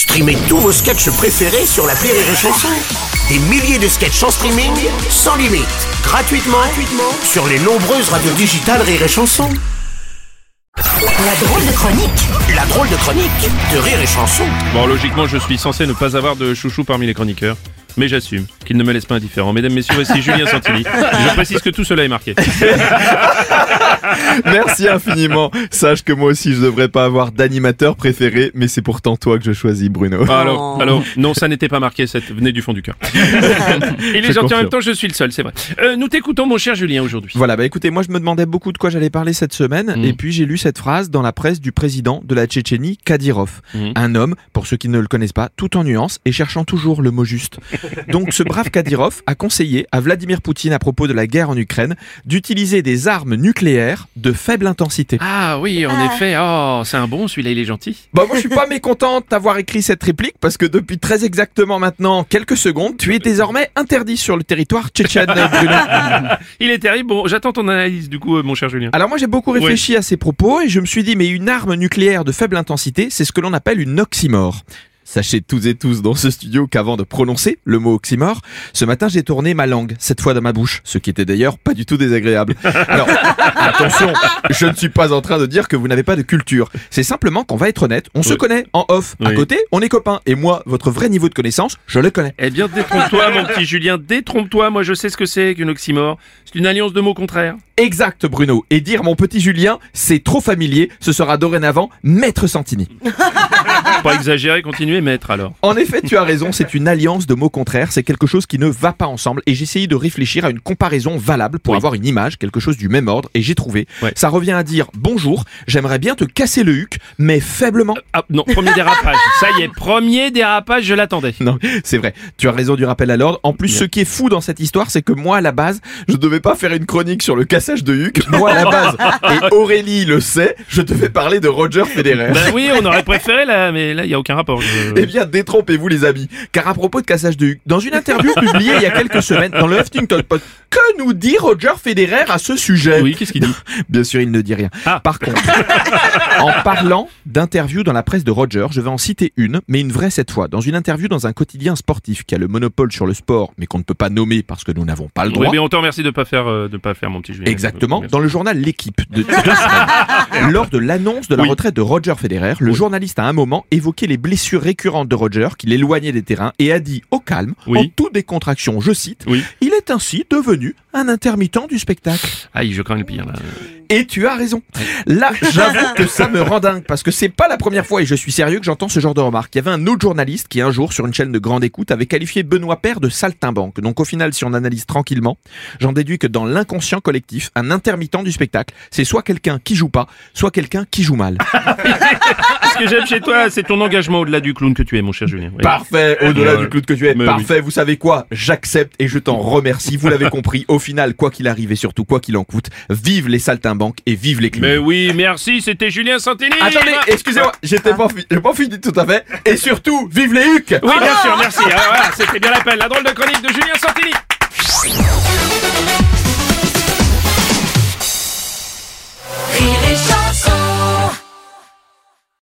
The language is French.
Streamez tous vos sketchs préférés sur la Rire et Chanson. Des milliers de sketchs en streaming, sans limite, gratuitement, gratuitement sur les nombreuses radios digitales Rire et Chanson. La drôle de chronique La drôle de chronique de Rire et Chanson. Bon, logiquement, je suis censé ne pas avoir de chouchou parmi les chroniqueurs. Mais j'assume qu'il ne me laisse pas indifférent. Mesdames, messieurs, voici Julien Santini. Je précise que tout cela est marqué. Merci infiniment. Sache que moi aussi je devrais pas avoir d'animateur préféré, mais c'est pourtant toi que je choisis, Bruno. Ah, alors, alors, non, ça n'était pas marqué, ça venait du fond du cœur. Il est gentil en même temps, je suis le seul, c'est vrai. Euh, nous t'écoutons, mon cher Julien, aujourd'hui. Voilà, bah écoutez, moi je me demandais beaucoup de quoi j'allais parler cette semaine, Mm. et puis j'ai lu cette phrase dans la presse du président de la Tchétchénie, Kadyrov. Mm. Un homme, pour ceux qui ne le connaissent pas, tout en nuances et cherchant toujours le mot juste. Donc ce brave Kadyrov a conseillé à Vladimir Poutine à propos de la guerre en Ukraine d'utiliser des armes nucléaires de faible intensité. Ah oui, en effet. Oh, c'est un bon, celui-là, il est gentil. Bah moi je suis pas mécontente d'avoir écrit cette réplique parce que depuis très exactement maintenant quelques secondes, tu es désormais interdit sur le territoire tchétchène, Bruno. Il est terrible. Bon, j'attends ton analyse, du coup, euh, mon cher Julien. Alors moi j'ai beaucoup réfléchi à ces propos et je me suis dit mais une arme nucléaire de faible intensité, c'est ce que l'on appelle une oxymore. Sachez tous et tous dans ce studio qu'avant de prononcer le mot oxymore, ce matin j'ai tourné ma langue, cette fois dans ma bouche, ce qui était d'ailleurs pas du tout désagréable. Alors, attention, je ne suis pas en train de dire que vous n'avez pas de culture. C'est simplement qu'on va être honnête, on se connaît en off. À côté, on est copains. Et moi, votre vrai niveau de connaissance, je le connais. Eh bien, détrompe-toi, mon petit Julien, détrompe-toi. Moi, je sais ce que c'est qu'une oxymore. C'est une alliance de mots contraires. Exact, Bruno. Et dire mon petit Julien, c'est trop familier. Ce sera dorénavant Maître Santini. Pas exagérer, continuez, maître, alors. En effet, tu as raison, c'est une alliance de mots contraires, c'est quelque chose qui ne va pas ensemble et j'ai essayé de réfléchir à une comparaison valable pour Oui. avoir une image, quelque chose du même ordre et j'ai trouvé. Ouais. Ça revient à dire bonjour, j'aimerais bien te casser le huc, mais faiblement. Ah, non, premier dérapage. Ça y est, premier dérapage, je l'attendais. Non, c'est vrai, tu as raison du rappel à l'ordre. En plus, Bien. ce qui est fou dans cette histoire, c'est que moi, à la base, je devais pas faire une chronique sur le cassage de huc. Moi, à la base, et Aurélie le sait, je devais parler de Roger Federer. Ben oui, on aurait préféré là, mais là, il y a aucun rapport. Je- Eh bien, détrompez-vous les amis, car à propos de cassage de huc, dans une interview publiée il y a quelques semaines dans le Huffington Post, que nous dit Roger Federer à ce sujet Oui, qu'est-ce qu'il dit Bien sûr, il ne dit rien. Ah. Par contre, en parlant d'interviews dans la presse de Roger, je vais en citer une, mais une vraie cette fois, dans une interview dans un quotidien sportif qui a le monopole sur le sport, mais qu'on ne peut pas nommer parce que nous n'avons pas le Oui, droit. mais on te remercie de pas faire, euh, de pas faire mon petit Julien. Exactement, dans le journal L'équipe de deux semaines. Lors de l'annonce de la Oui. retraite de Roger Federer, le journaliste a à un moment évoqué les blessures récurrentes de Roger qui l'éloignaient des terrains et a dit au calme, Oui. en toute décontraction, je cite, Oui. il est ainsi devenu un intermittent du spectacle. Aïe, je crains le pire là. Et tu as raison. Là, j'avoue que ça me rend dingue parce que c'est pas la première fois et je suis sérieux que j'entends ce genre de remarques. Il y avait un autre journaliste qui un jour sur une chaîne de grande écoute avait qualifié Benoît Père de saltimbanque. Donc au final, si on analyse tranquillement, j'en déduis que dans l'inconscient collectif, un intermittent du spectacle, c'est soit quelqu'un qui joue pas, soit quelqu'un qui joue mal. Ce que j'aime chez toi, c'est ton engagement au-delà du clown que tu es, mon cher Julien. Oui. Parfait, au-delà Ouais. du clown que tu es. Parfait, vous savez quoi? J'accepte et je t'en remercie. Vous l'avez compris, au final, quoi qu'il arrive et surtout quoi qu'il en coûte, vive les saltimbanques et vive les clowns. Mais oui, merci, c'était Julien Santini. Attendez, excusez-moi, j'étais pas, pas fini tout à fait. Et surtout, vive les hucs Oui, bien sûr, merci. Ah, voilà, c'était bien l'appel. La drôle de chronique de Julien Santini.